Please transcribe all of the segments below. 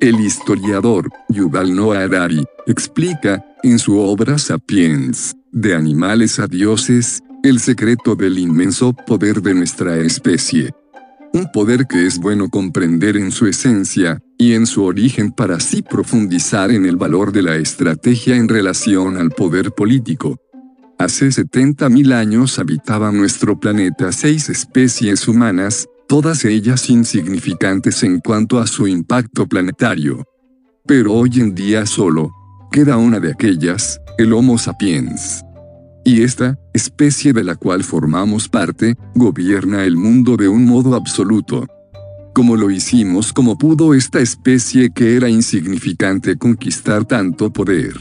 El historiador, Yuval Noah Harari, explica, en su obra Sapiens, de animales a dioses, el secreto del inmenso poder de nuestra especie. Un poder que es bueno comprender en su esencia, y en su origen para así profundizar en el valor de la estrategia en relación al poder político. Hace 70.000 años habitaban nuestro planeta seis especies humanas, todas ellas insignificantes en cuanto a su impacto planetario. Pero hoy en día solo queda una de aquellas, el Homo sapiens. Y esta, especie de la cual formamos parte, gobierna el mundo de un modo absoluto. Como lo hicimos como pudo esta especie que era insignificante conquistar tanto poder.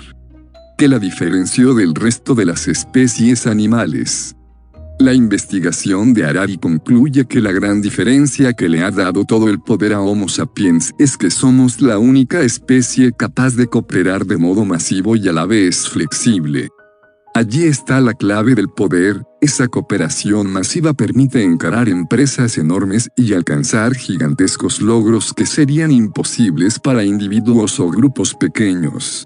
Que la diferenció del resto de las especies animales. La investigación de Harari concluye que la gran diferencia que le ha dado todo el poder a Homo sapiens es que somos la única especie capaz de cooperar de modo masivo y a la vez flexible. Allí está la clave del poder, esa cooperación masiva permite encarar empresas enormes y alcanzar gigantescos logros que serían imposibles para individuos o grupos pequeños.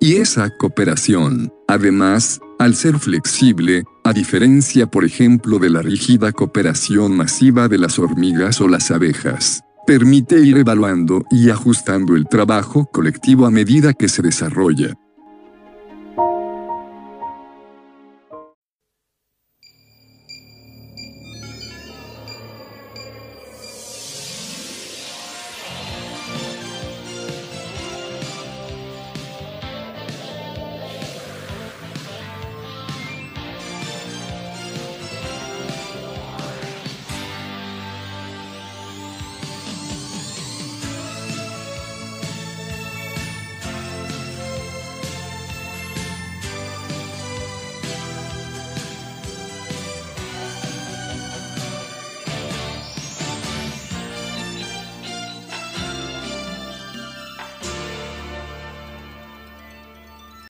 Y esa cooperación, además, al ser flexible, a diferencia por ejemplo de la rígida cooperación masiva de las hormigas o las abejas, permite ir evaluando y ajustando el trabajo colectivo a medida que se desarrolla.